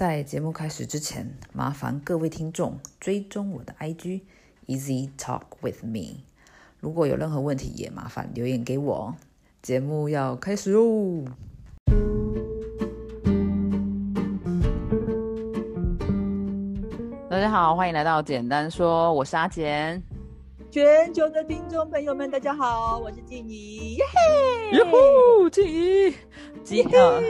在节目开始之前，麻烦各位听众追踪我的 IG Easy Talk with Me。如果有任何问题，也麻烦留言给我。节目要开始喽！大家好，欢迎来到简单说，我是阿简。全球的听众朋友们，大家好，我是静怡，耶嘿，哟呼，静怡，静啊，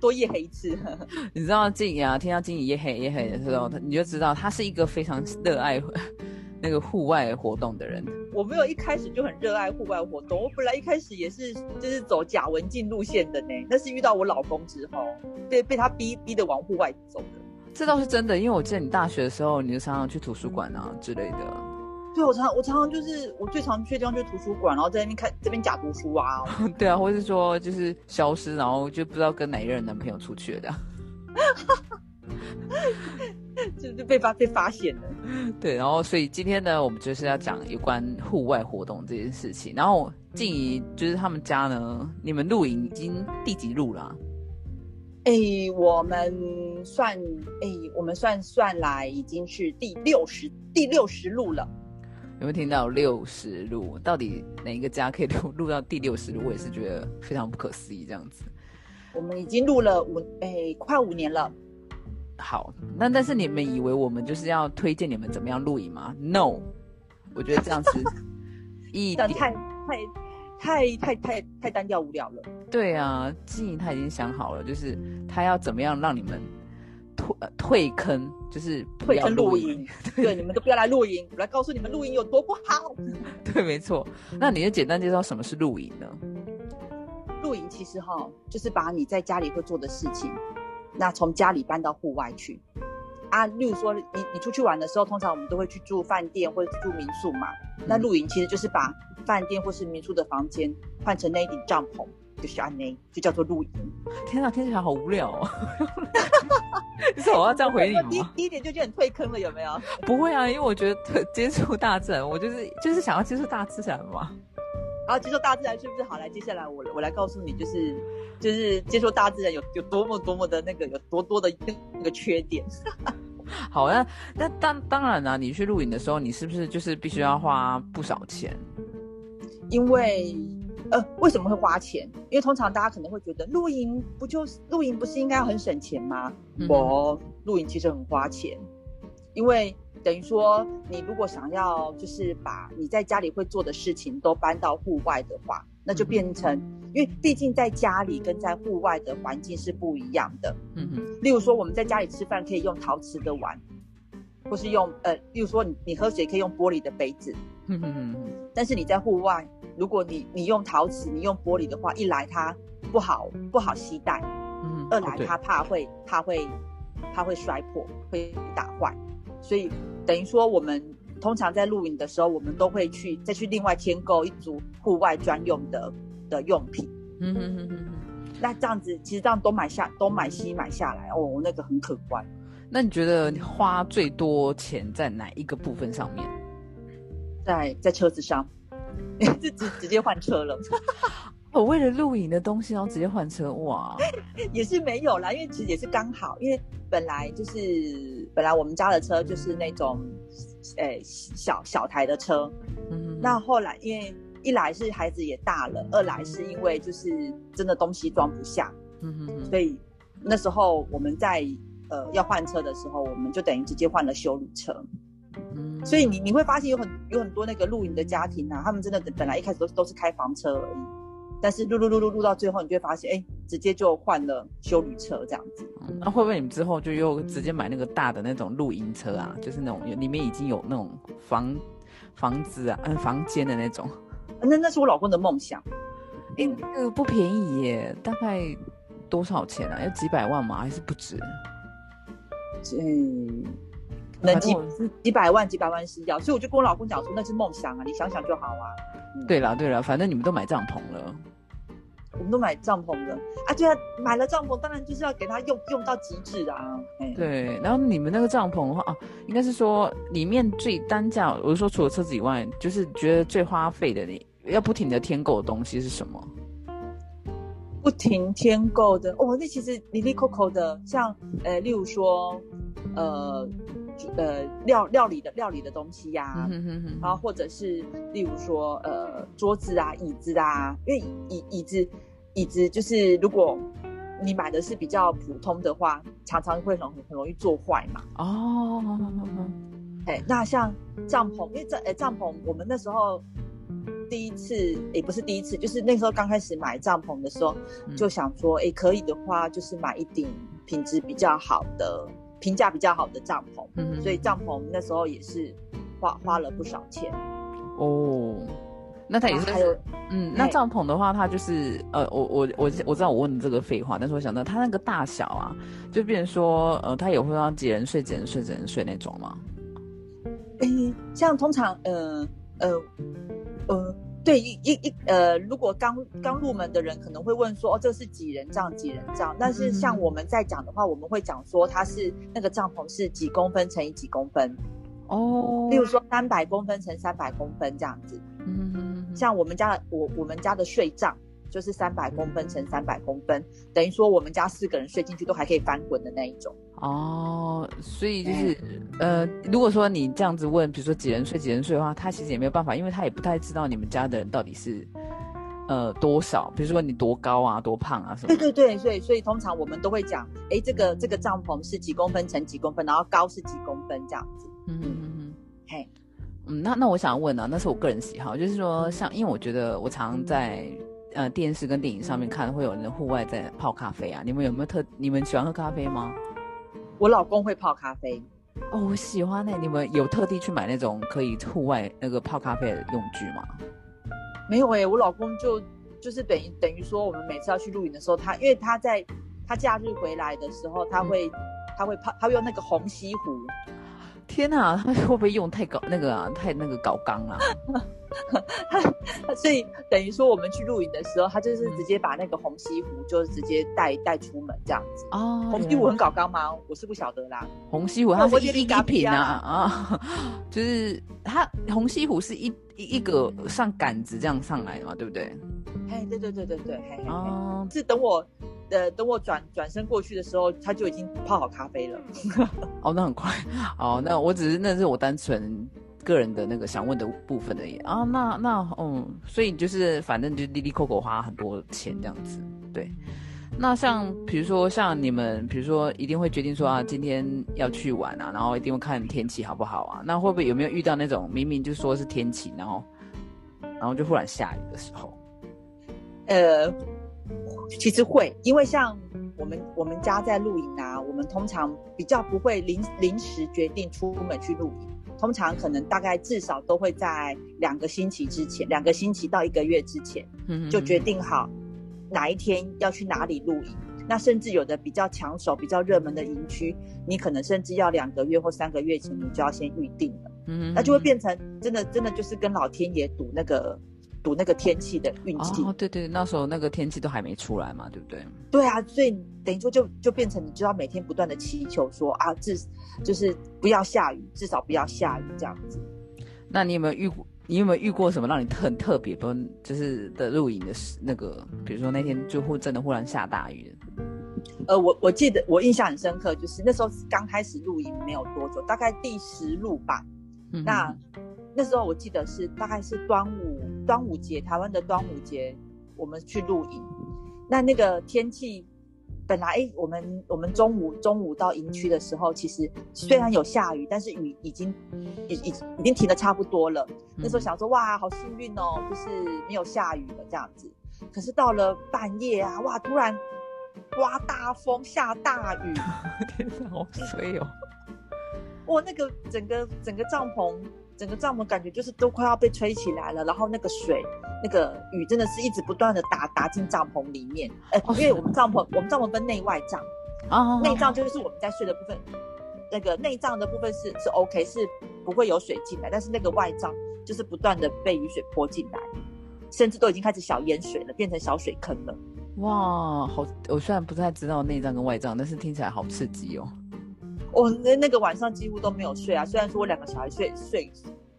多夜黑一次。你知道静怡啊？听到静怡夜黑夜黑的时候，你就知道他是一个非常热爱 那个户外活动的人。我没有一开始就很热爱户外活动，我本来一开始也是就是走假文静路线的呢。那是遇到我老公之后，对，被他逼逼的往户外走的。这倒是真的，因为我记得你大学的时候，你就常常去图书馆啊之类的。对，我常我常常就是我最常去的地方就是图书馆，然后在那边看这边假读书啊。对啊，或者是说就是消失，然后就不知道跟哪一任男朋友出去了，就就被发被发现了。对，然后所以今天呢，我们就是要讲有关户外活动这件事情。然后静怡就是他们家呢，你们露营已经第几路了？哎，我们算哎，我们算算来已经是第六十第六十路了。有没有听到六十路？到底哪一个家可以录 录到第六十路？我也是觉得非常不可思议，这样子。我们已经录了五哎，快五年了。好，那但是你们以为我们就是要推荐你们怎么样录影吗？No，我觉得这样子 一点太太。太太太太单调无聊了。对啊，静怡他已经想好了，就是他要怎么样让你们退退坑，就是退坑露营。对，你们都不要来露营，我来告诉你们露营有多不好。对，没错。那你就简单介绍什么是露营呢？露营其实哈，就是把你在家里会做的事情，那从家里搬到户外去。啊，例如说你你出去玩的时候，通常我们都会去住饭店或者住民宿嘛。那露营其实就是把饭店或是民宿的房间换成那一顶帐篷，就是安内，就叫做露营。天啊，听起来好无聊哦！你说我要这样回你吗？第第一点就觉得很退坑了，有没有？不会啊，因为我觉得接触大自然，我就是就是想要接触大自然嘛。然后接触大自然是不是好？来，接下来我我来告诉你，就是就是接触大自然有有多么多么的那个有多多的那个缺点。好，那那当当然啦，你去露营的时候，你是不是就是必须要花不少钱？因为呃，为什么会花钱？因为通常大家可能会觉得露营不就是露营不是应该要很省钱吗？我露营其实很花钱，因为等于说你如果想要就是把你在家里会做的事情都搬到户外的话，那就变成。因为毕竟在家里跟在户外的环境是不一样的。嗯哼，例如说我们在家里吃饭可以用陶瓷的碗，或是用呃，例如说你你喝水可以用玻璃的杯子。嗯哼哼但是你在户外，如果你你用陶瓷，你用玻璃的话，一来它不好不好携带，嗯，二来它怕会怕会怕会摔破会打坏，所以等于说我们通常在露营的时候，我们都会去再去另外添购一组户外专用的。的用品，嗯哼哼哼那这样子其实这样都买下东买西买下来哦，那个很可观。那你觉得你花最多钱在哪一个部分上面？在在车子上，就直直接换车了。我为了露营的东西，然后直接换车，哇，也是没有啦，因为其实也是刚好，因为本来就是本来我们家的车就是那种，诶小小台的车，嗯，那后来因为。一来是孩子也大了，二来是因为就是真的东西装不下，嗯哼所以那时候我们在呃要换车的时候，我们就等于直接换了修理车，嗯，所以你你会发现有很有很多那个露营的家庭啊，他们真的本来一开始都都是开房车而已，但是录录录录录到最后，你就会发现，哎，直接就换了修旅车这样子。那会不会你们之后就又直接买那个大的那种露营车啊？就是那种里面已经有那种房房子啊，嗯，房间的那种。那那是我老公的梦想，哎，那个不便宜耶，大概多少钱啊？要几百万吗？还是不止？嗯，那几几百万，几百万是要，所以我就跟我老公讲说，那是梦想啊，你想想就好啊。对了对了，反正你们都买帐篷了，我们都买帐篷的啊，对啊，买了帐篷，当然就是要给他用用到极致啊。对，然后你们那个帐篷的话啊，应该是说里面最单价，我是说除了车子以外，就是觉得最花费的你。要不停的添购的东西是什么？不停添购的哦，那其实里里扣扣的，像呃，例如说呃呃料料理的料理的东西呀，然后或者是例如说呃桌子啊椅子啊，因为椅椅子椅子就是如果你买的是比较普通的话，常常会很很容易做坏嘛。哦，哎，那像帐篷，因为帐哎帐篷，我们那时候。第一次也不是第一次，就是那时候刚开始买帐篷的时候，就想说，哎，可以的话，就是买一顶品质比较好的、评价比较好的帐篷。嗯，所以帐篷那时候也是花花了不少钱。哦，那它也是还有，嗯，那帐篷的话，它就是呃，我我我我知道我问这个废话，但是我想到它那个大小啊，就变成说，呃，它也会让几人睡、几人睡、几人睡那种吗？哎，像通常，呃呃。呃，对一一一呃，如果刚刚入门的人可能会问说，哦，这是几人帐几人帐？但是像我们在讲的话，我们会讲说它是那个帐篷是几公分乘以几公分哦，例如说三百公分乘三百公分这样子。嗯，像我们家的我我们家的睡帐。就是三百公分乘三百公分，等于说我们家四个人睡进去都还可以翻滚的那一种哦。所以就是呃，如果说你这样子问，比如说几人睡几人睡的话，他其实也没有办法，因为他也不太知道你们家的人到底是呃多少，比如说你多高啊，多胖啊什么。对对对，所以所以通常我们都会讲，哎，这个这个帐篷是几公分乘几公分，然后高是几公分这样子。嗯嗯嗯，嘿，嗯，那那我想问呢，那是我个人喜好，就是说像因为我觉得我常在。呃，电视跟电影上面看会有人户外在泡咖啡啊，你们有没有特？你们喜欢喝咖啡吗？我老公会泡咖啡，哦，我喜欢呢。你们有特地去买那种可以户外那个泡咖啡的用具吗？没有哎，我老公就就是等于等于说，我们每次要去露营的时候，他因为他在他假日回来的时候，他会他会泡，他会用那个红西湖。天呐，他 会不会用太高那个啊？太那个搞缸啊？所以等于说，我们去露营的时候，他就是直接把那个红西湖就直接带带出门这样子。哦，红西湖很搞缸吗？我是不晓得啦。红西湖它是一一品啊啊，就是它红西湖是一一一个上杆子这样上来的嘛，对不对？哎，对对对对对，嘿嘿哦，是等我。呃，等我转转身过去的时候，他就已经泡好咖啡了。哦，那很快。哦，那我只是那是我单纯个人的那个想问的部分而已啊。那那嗯，所以就是反正就滴滴扣扣花很多钱这样子。对。那像比如说像你们，比如说一定会决定说啊，今天要去玩啊，然后一定会看天气好不好啊？那会不会有没有遇到那种明明就说是天晴，然后然后就忽然下雨的时候？呃。其实会，因为像我们我们家在露营啊，我们通常比较不会临临时决定出门去露营，通常可能大概至少都会在两个星期之前，两个星期到一个月之前，就决定好哪一天要去哪里露营。那甚至有的比较抢手、比较热门的营区，你可能甚至要两个月或三个月前你就要先预定了。嗯，那就会变成真的真的就是跟老天爷赌那个。赌那个天气的运气哦，对对，那时候那个天气都还没出来嘛，对不对？对啊，所以等于说就就变成你就要每天不断的祈求说啊，至就是不要下雨，至少不要下雨这样子。那你有没有遇过？你有没有遇过什么让你很特别不就是的露营的那个？比如说那天就忽真的忽然下大雨。呃，我我记得我印象很深刻，就是那时候刚开始露营没有多久，大概第十路吧。那那时候我记得是大概是端午。端午节，台湾的端午节，我们去露营。那那个天气本来，哎，我们我们中午中午到营区的时候，其实虽然有下雨，但是雨已经已已已经停的差不多了。那时候想说，哇，好幸运哦，就是没有下雨了这样子。可是到了半夜啊，哇，突然刮大风，下大雨，天哪，好衰哦！哇，那个整个整个帐篷。整个帐篷感觉就是都快要被吹起来了，然后那个水、那个雨真的是一直不断的打打进帐篷里面。哎，因为我们帐篷我们帐篷分内外帐，啊，内帐就是我们在睡的部分，那个内帐的部分是是 OK，是不会有水进来，但是那个外帐就是不断的被雨水泼进来，甚至都已经开始小淹水了，变成小水坑了。哇，好，我虽然不太知道内帐跟外帐，但是听起来好刺激哦。我那那个晚上几乎都没有睡啊，虽然说我两个小孩睡睡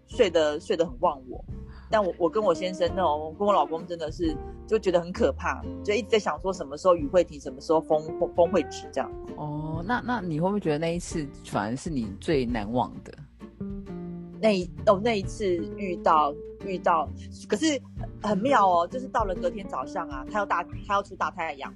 睡的睡得很忘我，但我我跟我先生那种，跟我老公真的是就觉得很可怕，就一直在想说什么时候雨会停，什么时候风风风会止这样。哦，那那你会不会觉得那一次反而是你最难忘的？那一哦那一次遇到遇到，可是很妙哦，就是到了隔天早上啊，他要大他要出大太阳。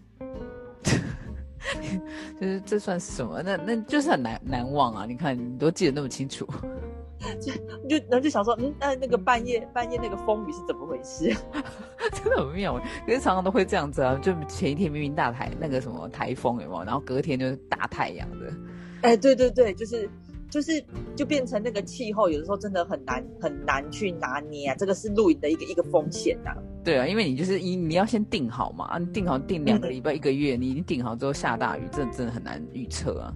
就是这算是什么？那那就是很难难忘啊！你看你都记得那么清楚，就就然后就想说，嗯，那那个半夜半夜那个风雨是怎么回事？真的很妙，可是常常都会这样子啊！就前一天明明大台那个什么台风有没有？然后隔天就是大太阳的。哎，对对对，就是。就是就变成那个气候，有的时候真的很难很难去拿捏啊，这个是露营的一个一个风险呐。对啊，因为你就是你你要先定好嘛，你定好定两个礼拜一个月，你已经定好之后下大雨，真的真的很难预测啊。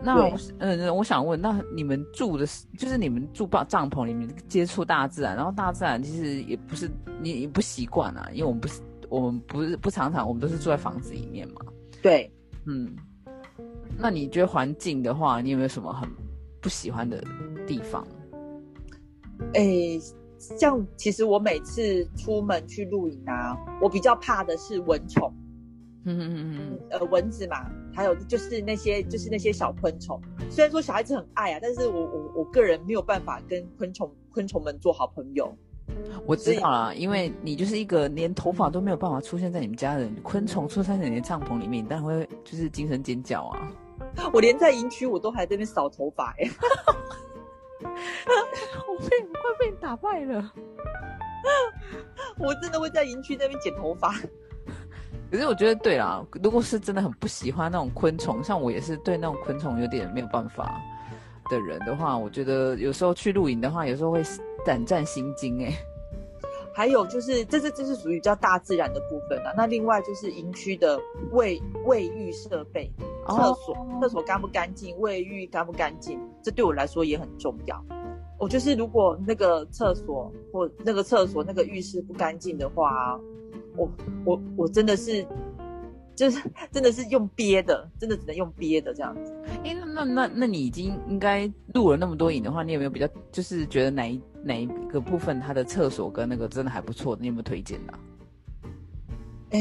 那嗯，我想问，那你们住的是就是你们住帐帐篷里面接触大自然，然后大自然其实也不是你也不习惯啊，因为我们不是我们不是不常常我们都是住在房子里面嘛。对，嗯。那你觉得环境的话，你有没有什么很不喜欢的地方？哎，像其实我每次出门去露营啊，我比较怕的是蚊虫。嗯嗯嗯嗯，呃，蚊子嘛，还有就是那些就是那些小昆虫。虽然说小孩子很爱啊，但是我我我个人没有办法跟昆虫昆虫们做好朋友。我知道了，因为你就是一个连头发都没有办法出现在你们家的人，昆虫出现在你的帐篷里面，你当然会就是精神尖叫啊！我连在营区我都还在那边扫头发哎，我被快被你打败了，我真的会在营区那边剪头发。可是我觉得对啦，如果是真的很不喜欢那种昆虫，像我也是对那种昆虫有点没有办法的人的话，我觉得有时候去露营的话，有时候会。胆战心惊哎，还有就是，这是这是属于比较大自然的部分啊。那另外就是营区的卫卫浴设备，厕所厕所干不干净，卫浴干不干净，这对我来说也很重要。我就是如果那个厕所或那个厕所那个浴室不干净的话，我我我真的是。就是 真的是用憋的，真的只能用憋的这样子。哎，那那那那你已经应该录了那么多影的话，你有没有比较就是觉得哪一哪一个部分它的厕所跟那个真的还不错，你有没有推荐的？哎，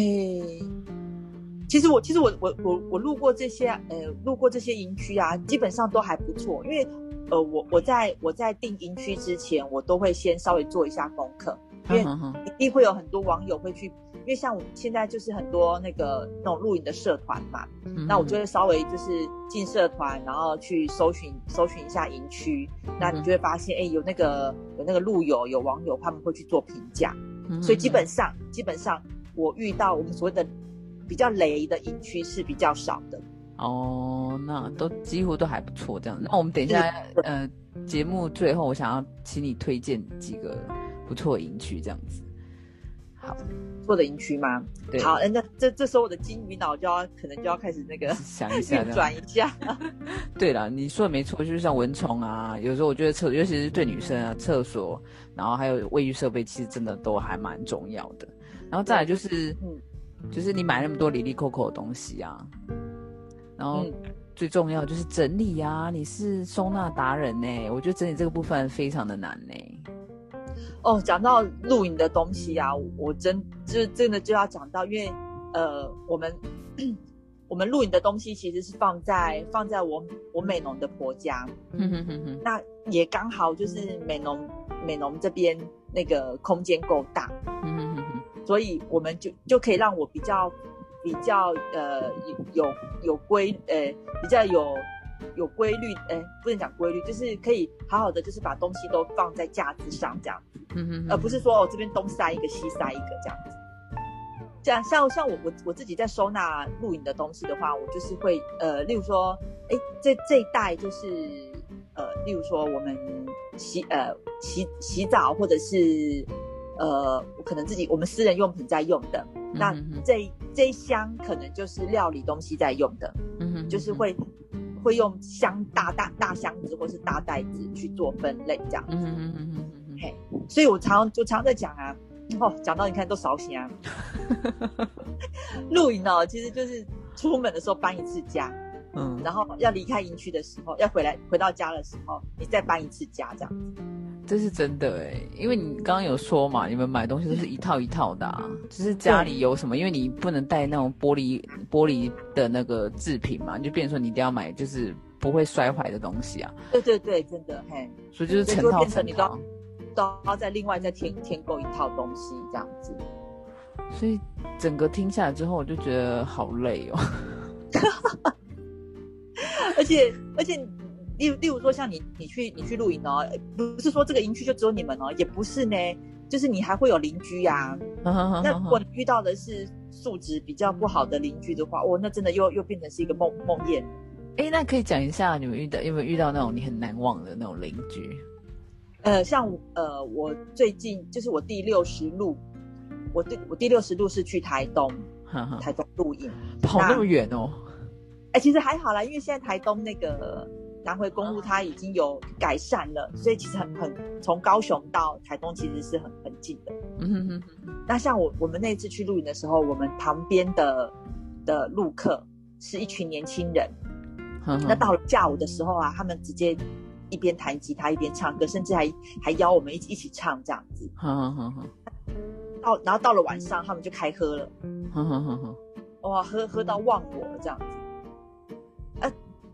其实我其实我我我我路过这些呃路过这些营区啊，基本上都还不错。因为呃我我在我在定营区之前，我都会先稍微做一下功课，因为一定会有很多网友会去。因为像我现在就是很多那个那种露营的社团嘛，那我就会稍微就是进社团，然后去搜寻搜寻一下营区，那你就会发现，哎，有那个有那个路友有网友他们会去做评价，所以基本上基本上我遇到我们所谓的比较雷的营区是比较少的。哦，那都几乎都还不错这样。那我们等一下呃节目最后，我想要请你推荐几个不错营区这样子。好。错的营区吗？对好，那这这时候我的金鱼脑就要可能就要开始那个想一下，转一下。对了，你说的没错，就是像蚊虫啊，有时候我觉得厕，尤其是对女生啊，厕所，然后还有卫浴设备，其实真的都还蛮重要的。然后再来就是，嗯，就是你买那么多里里扣扣的东西啊，然后最重要就是整理啊，你是收纳达人呢，我觉得整理这个部分非常的难呢。哦，讲到露营的东西啊，我真就真的就要讲到，因为呃，我们 我们露营的东西其实是放在放在我我美农的婆家，那也刚好就是美农美农这边那个空间够大，所以我们就就可以让我比较比较呃有有规呃比较有。有规律，哎，不能讲规律，就是可以好好的，就是把东西都放在架子上这样子，嗯哼，而不是说我这边东塞一个西塞一个这样子。这样像像我我我自己在收纳露营的东西的话，我就是会呃，例如说，哎，这这一袋就是呃，例如说我们洗呃洗洗澡或者是呃，可能自己我们私人用品在用的，那这这一箱可能就是料理东西在用的，嗯哼，就是会。会用箱大大大箱子或是大袋子去做分类，这样。嗯嗯嗯嗯嗯。嘿，所以我常就常在讲啊，哦，讲到你看都烧心啊。露营哦，其实就是出门的时候搬一次家，嗯，然后要离开营区的时候，要回来回到家的时候，你再搬一次家，这样子。这是真的哎，因为你刚刚有说嘛，你们买东西都是一套一套的，啊就是家里有什么，因为你不能带那种玻璃玻璃的那个制品嘛，你就变成说你一定要买就是不会摔坏的东西啊。对对对，真的嘿，所以就是成套成套，都要再另外再添添购一套东西这样子。所以整个听下来之后，我就觉得好累哦。而且而且。例例如说，像你你去你去露营哦，不是说这个营区就只有你们哦，也不是呢，就是你还会有邻居呀。那如果你遇到的是素质比较不好的邻居的话，哦，那真的又又变成是一个梦梦魇。哎，那可以讲一下你们遇到有没有遇到那种你很难忘的那种邻居？呃，像呃，我最近就是我第六十路，我第我第六十路是去台东，台东露营，跑那么远哦。哎，其实还好啦，因为现在台东那个。南回公路它已经有改善了，所以其实很很从高雄到台东其实是很很近的。嗯哼哼。那像我我们那次去露营的时候，我们旁边的的路客是一群年轻人。那到了下午的时候啊，他们直接一边弹吉他一边唱歌，甚至还还邀我们一起一起唱这样子。到然后到了晚上，他们就开喝了。哇，喝喝到忘我了这样子。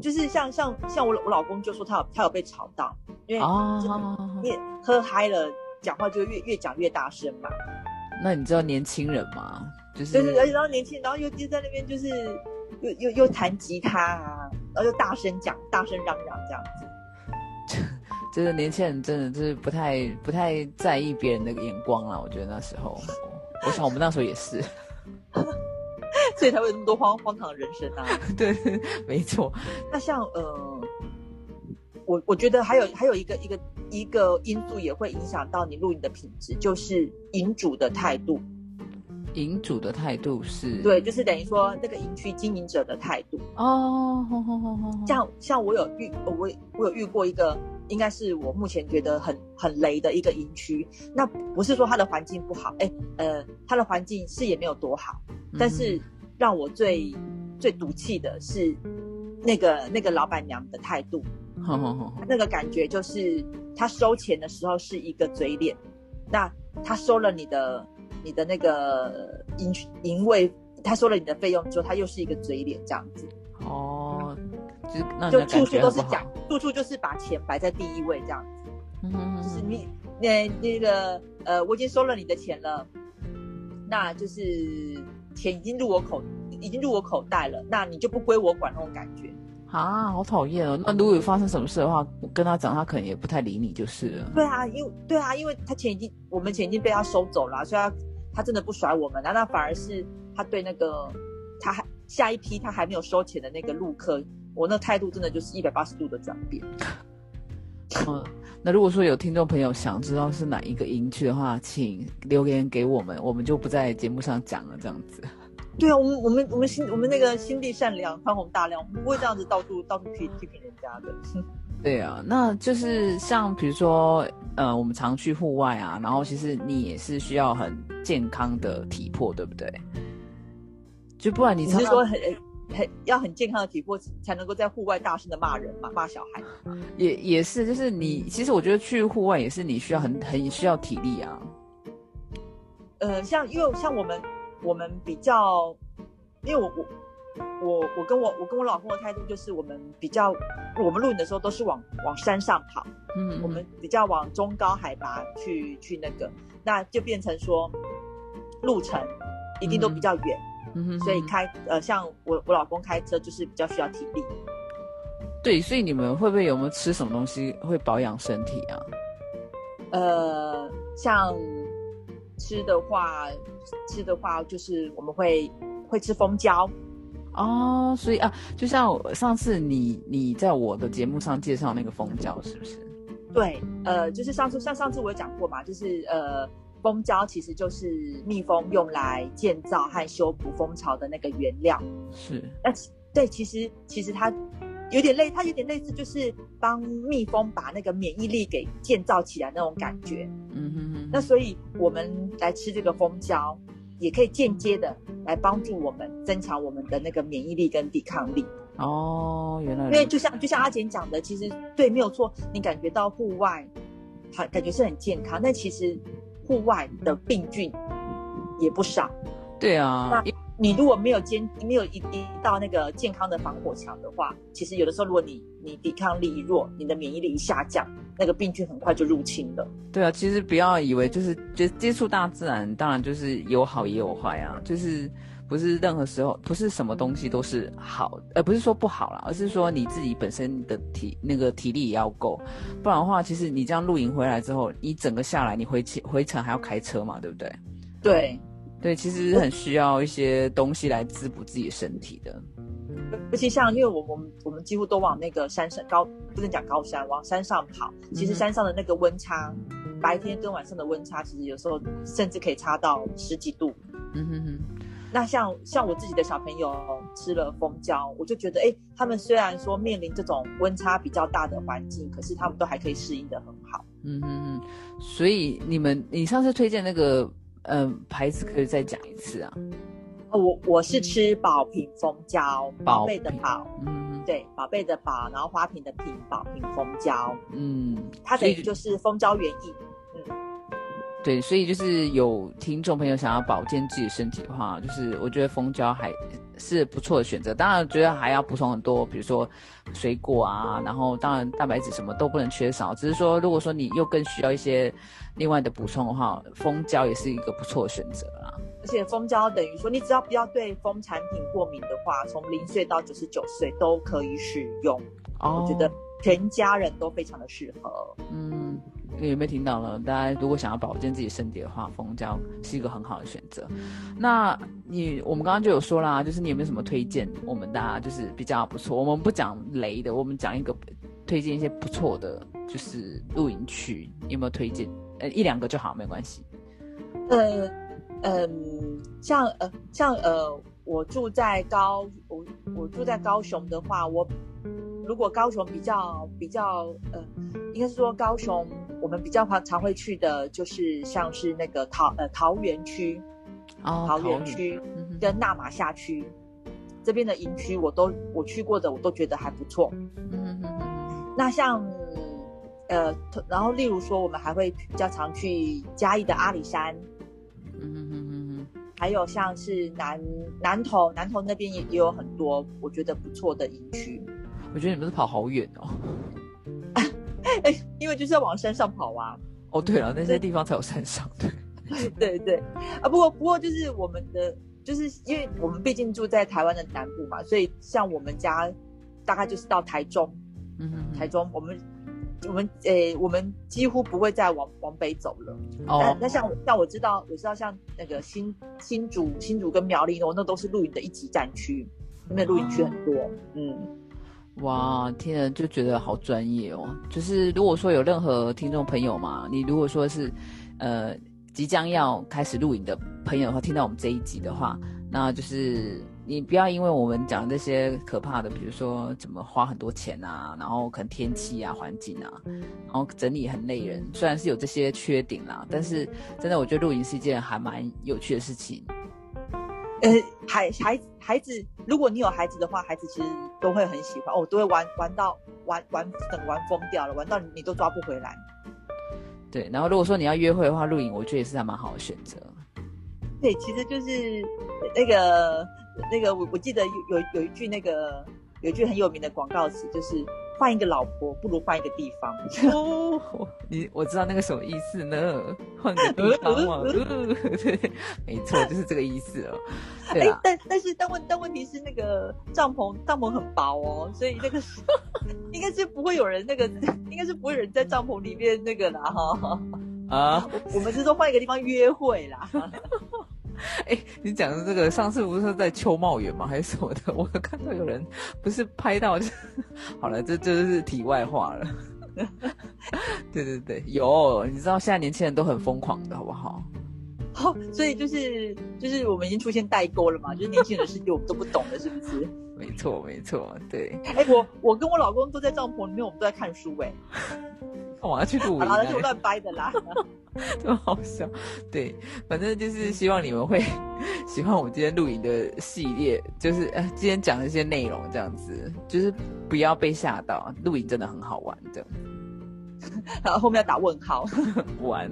就是像像像我我老公就说他有他有被吵到，因为你喝嗨了，讲话就越越讲越大声嘛。那你知道年轻人吗？就是对对，而且然后年轻，然后又就在那边就是又又又弹吉他啊，然后又大声讲，大声嚷嚷这样子。就是年轻人真的就是不太不太在意别人的眼光了，我觉得那时候，我想我们那时候也是。所以才会有那么多荒荒唐的人生啊！对，没错。那像呃，我我觉得还有还有一个一个一个因素也会影响到你录影的品质，就是营主的态度。营主的态度是？对，就是等于说那个营区经营者的态度。哦，像像我有遇我我有遇过一个，应该是我目前觉得很很雷的一个营区。那不是说它的环境不好，哎呃，它的环境视野没有多好，但是。让我最最赌气的是那个那个老板娘的态度，那个感觉就是他收钱的时候是一个嘴脸，那他收了你的你的那个营营位，他收了你的费用之后，他又是一个嘴脸这样子。哦，就就处处都是讲，处处就是把钱摆在第一位这样子。嗯，就是你那那个呃，我已经收了你的钱了，那就是。钱已经入我口，已经入我口袋了，那你就不归我管那种感觉啊，好讨厌哦！那如果有发生什么事的话，我跟他讲，他可能也不太理你就是了。对啊，因为对啊，因为他钱已经，我们钱已经被他收走了，所以他他真的不甩我们，那那反而是他对那个他还下一批他还没有收钱的那个陆客，我那态度真的就是一百八十度的转变。嗯，那如果说有听众朋友想知道是哪一个营区的话，请留言给我们，我们就不在节目上讲了。这样子，对啊，我们我们我们心我们那个心地善良、宽宏大量，我们不会这样子到处到处批批评人家的。对啊，那就是像比如说，呃，我们常去户外啊，然后其实你也是需要很健康的体魄，对不对？就不然你是说很。很要很健康的体魄才能够在户外大声的骂人嘛，骂小孩。也也是，就是你其实我觉得去户外也是你需要很很需要体力啊。呃，像因为像我们我们比较，因为我我我我跟我我跟我老公的态度就是我们比较，我们露营的时候都是往往山上跑，嗯，我们比较往中高海拔去去那个，那就变成说路程一定都比较远。所以开呃，像我我老公开车就是比较需要体力。对，所以你们会不会有没有吃什么东西会保养身体啊？呃，像吃的话，吃的话就是我们会会吃蜂胶。哦，所以啊，就像上次你你在我的节目上介绍那个蜂胶，是不是？对，呃，就是上次像上次我有讲过嘛，就是呃。蜂胶其实就是蜜蜂用来建造和修补蜂巢的那个原料。是，那对，其实其实它有点类，它有点类似，就是帮蜜蜂把那个免疫力给建造起来那种感觉。嗯哼哼。那所以我们来吃这个蜂胶，也可以间接的来帮助我们增强我们的那个免疫力跟抵抗力。哦，原来。因为就像就像阿简讲的，其实对，没有错。你感觉到户外。它感觉是很健康，但其实户外的病菌也不少。对啊，那你如果没有坚没有一一道那个健康的防火墙的话，其实有的时候如果你你抵抗力弱，你的免疫力一下降，那个病菌很快就入侵了。对啊，其实不要以为就是就接触大自然，当然就是有好也有坏啊，就是不是任何时候不是什么东西都是好，呃，不是说不好啦，而是说你自己本身的体那个体力也要够，不然的话，其实你这样露营回来之后，你整个下来你回回程还要开车嘛，对不对？对。对，其实很需要一些东西来滋补自己身体的。尤其像，因为我我们我们几乎都往那个山上高，不能讲高山，往山上跑。其实山上的那个温差，白天跟晚上的温差，其实有时候甚至可以差到十几度。嗯哼哼。那像像我自己的小朋友吃了蜂胶，我就觉得，哎，他们虽然说面临这种温差比较大的环境，可是他们都还可以适应的很好。嗯嗯嗯。所以你们，你上次推荐那个。嗯，牌子可以再讲一次啊？我我是吃宝瓶蜂胶，宝贝的宝，嗯，对，宝贝的宝，然后花瓶的瓶，宝瓶蜂胶，嗯，它等于就是蜂胶原液，嗯，对，所以就是有听众朋友想要保健自己身体的话，就是我觉得蜂胶还。是不错的选择，当然觉得还要补充很多，比如说水果啊，然后当然蛋白质什么都不能缺少。只是说，如果说你又更需要一些另外的补充的话，蜂胶也是一个不错的选择啦。而且蜂胶等于说，你只要不要对蜂产品过敏的话，从零岁到九十九岁都可以使用。哦，我觉得全家人都非常的适合。嗯。有没有听到了？大家如果想要保健自己身体的话，蜂胶是一个很好的选择。那你我们刚刚就有说啦，就是你有没有什么推荐？我们大家就是比较不错。我们不讲雷的，我们讲一个推荐一些不错的，就是露营区，有没有推荐？呃，一两个就好，没关系。呃，嗯，像呃像呃，我住在高我我住在高雄的话，我如果高雄比较比较呃，应该是说高雄。我们比较常常会去的，就是像是那个桃呃桃园区，桃园区跟纳马夏区这边的营区，我都我去过的，我都觉得还不错。嗯那像呃，然后例如说，我们还会比较常去嘉义的阿里山。嗯嗯嗯嗯还有像是南南投南投那边也也有很多我觉得不错的营区。我觉得你们是跑好远哦。哎，因为就是要往山上跑啊！哦，对了，那些地方才有山上，对，对对啊。不过，不过就是我们的，就是因为我们毕竟住在台湾的南部嘛，所以像我们家大概就是到台中，嗯哼，台中，我们我们诶，我们几乎不会再往往北走了。哦，那像像我知道，我知道像那个新新竹、新竹跟苗栗哦，那都是露营的一级战区，那边露营区很多，嗯。哇，听了就觉得好专业哦！就是如果说有任何听众朋友嘛，你如果说是，呃，即将要开始录影的朋友的话，听到我们这一集的话，那就是你不要因为我们讲这些可怕的，比如说怎么花很多钱啊，然后可能天气啊、环境啊，然后整理很累人，虽然是有这些缺点啦，但是真的我觉得录影是一件还蛮有趣的事情。呃，孩孩孩子，如果你有孩子的话，孩子其实都会很喜欢哦，都会玩玩到玩玩等玩疯掉了，玩到你都抓不回来。对，然后如果说你要约会的话，露营我觉得也是还蛮好的选择。对，其实就是那个那个，我我记得有有有一句那个有一句很有名的广告词，就是。换一个老婆不如换一个地方。哦，你我知道那个什么意思呢？换个地方嘛，对，没错，就是这个意思哦。对啊，但但是但问但问题是那个帐篷帐篷很薄哦，所以那个 应该是不会有人那个应该是不会有人在帐篷里面那个啦哈。啊，我们是说换一个地方约会啦。哎，你讲的这个，上次不是在秋茂园吗？还是什么的？我看到有人不是拍到，好了，这这是题外话了。对对对，有，你知道现在年轻人都很疯狂的，好不好？好，所以就是就是我们已经出现代沟了嘛，就是年轻人的世界我们都不懂了，是不是？没错没错，对。哎，我我跟我老公都在帐篷里面，我们都在看书，哎。我要去录音，好了，就乱掰的啦，这么好笑。对，反正就是希望你们会 喜欢我今天录影的系列，就是呃，今天讲的一些内容这样子，就是不要被吓到，录影真的很好玩的。然后后面要打问号。玩，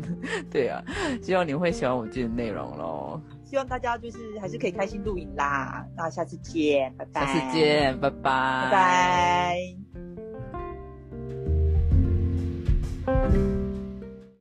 对啊，希望你会喜欢我今天的内容喽。希望大家就是还是可以开心露营啦。那下次见，拜拜。下次见，拜拜，拜拜。